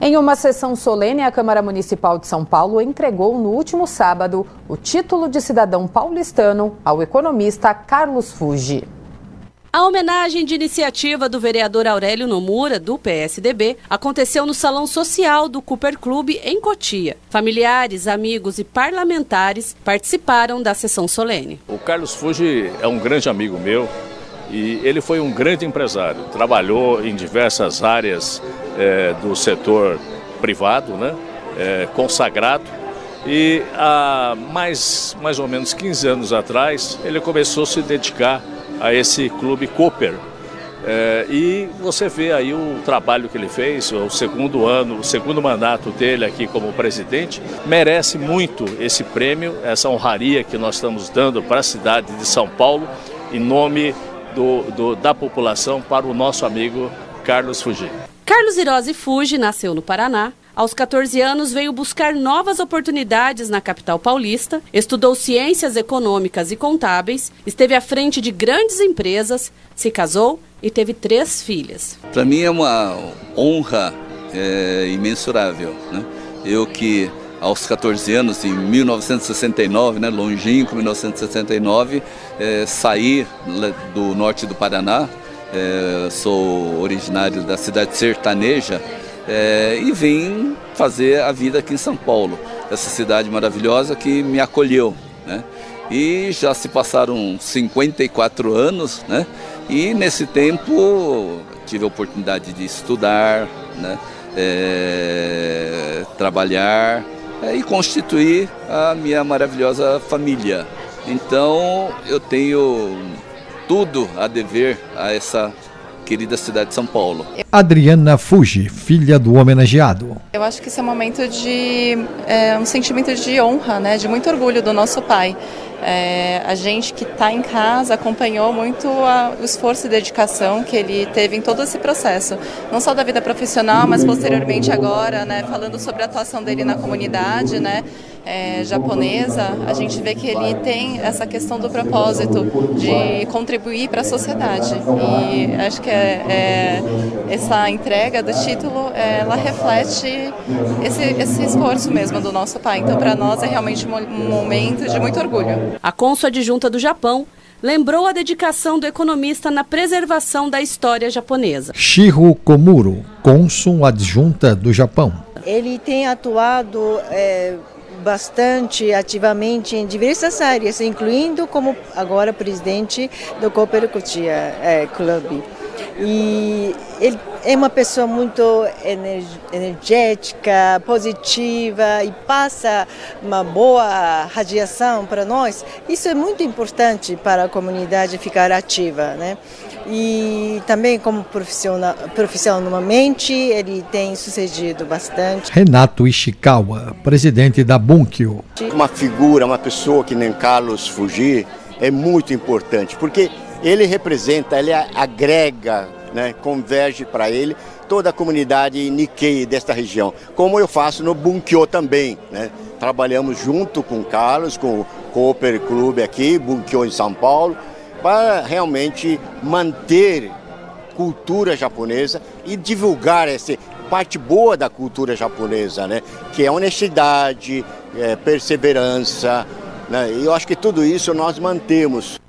Em uma sessão solene, a Câmara Municipal de São Paulo entregou no último sábado o título de cidadão paulistano ao economista Carlos Fuji. A homenagem de iniciativa do vereador Aurélio Nomura, do PSDB, aconteceu no Salão Social do Cooper Clube, em Cotia. Familiares, amigos e parlamentares participaram da sessão solene. O Carlos Fuji é um grande amigo meu e ele foi um grande empresário. Trabalhou em diversas áreas é, do setor privado, né? É, consagrado. E há mais, mais ou menos 15 anos atrás, ele começou a se dedicar a esse clube Cooper. É, e você vê aí o trabalho que ele fez, o segundo ano, o segundo mandato dele aqui como presidente, merece muito esse prêmio, essa honraria que nós estamos dando para a cidade de São Paulo, em nome do, do, da população, para o nosso amigo Carlos Fuji. Carlos Hirose Fuji nasceu no Paraná, aos 14 anos, veio buscar novas oportunidades na capital paulista, estudou ciências econômicas e contábeis, esteve à frente de grandes empresas, se casou e teve três filhas. Para mim é uma honra é, imensurável. Né? Eu que aos 14 anos, em 1969, né, longínquo 1969, é, saí do norte do Paraná, é, sou originário da cidade sertaneja, é, e vim fazer a vida aqui em São Paulo, essa cidade maravilhosa que me acolheu. Né? E já se passaram 54 anos, né? e nesse tempo tive a oportunidade de estudar, né? É, trabalhar e constituir a minha maravilhosa família. Então eu tenho tudo a dever a essa querida cidade de São Paulo. Adriana Fuji, filha do homenageado. Eu acho que esse é um momento de é, um sentimento de honra, né, de muito orgulho do nosso pai. É, a gente que está em casa acompanhou muito a, o esforço e dedicação que ele teve em todo esse processo, não só da vida profissional, mas posteriormente agora, né, falando sobre a atuação dele na comunidade, né, é, japonesa, a gente vê que ele tem essa questão do propósito de contribuir para a sociedade. E acho que é, é, essa entrega do título, ela reflete esse, esse esforço mesmo do nosso pai. Então, para nós é realmente um momento de muito orgulho. A cônsul adjunta do Japão lembrou a dedicação do economista na preservação da história japonesa. Shiro Komuro, cônsul adjunta do Japão. Ele tem atuado é, bastante ativamente em diversas áreas, incluindo como agora presidente do Cooper Cotia é, Club. E ele é uma pessoa muito energética, positiva e passa uma boa radiação para nós. Isso é muito importante para a comunidade ficar ativa, né? E também como profissional, profissionalmente ele tem sucedido bastante. Renato Ishikawa, presidente da Bunkyo. Uma figura, uma pessoa que nem Carlos Fuji é muito importante, porque ele representa, ele agrega, né, converge para ele toda a comunidade Nikkei desta região, como eu faço no Bunkyo também. Né? Trabalhamos junto com o Carlos, com o Cooper Clube aqui, Bunkyo em São Paulo, para realmente manter cultura japonesa e divulgar essa parte boa da cultura japonesa, né? que é honestidade, é, perseverança. Né? E eu acho que tudo isso nós mantemos.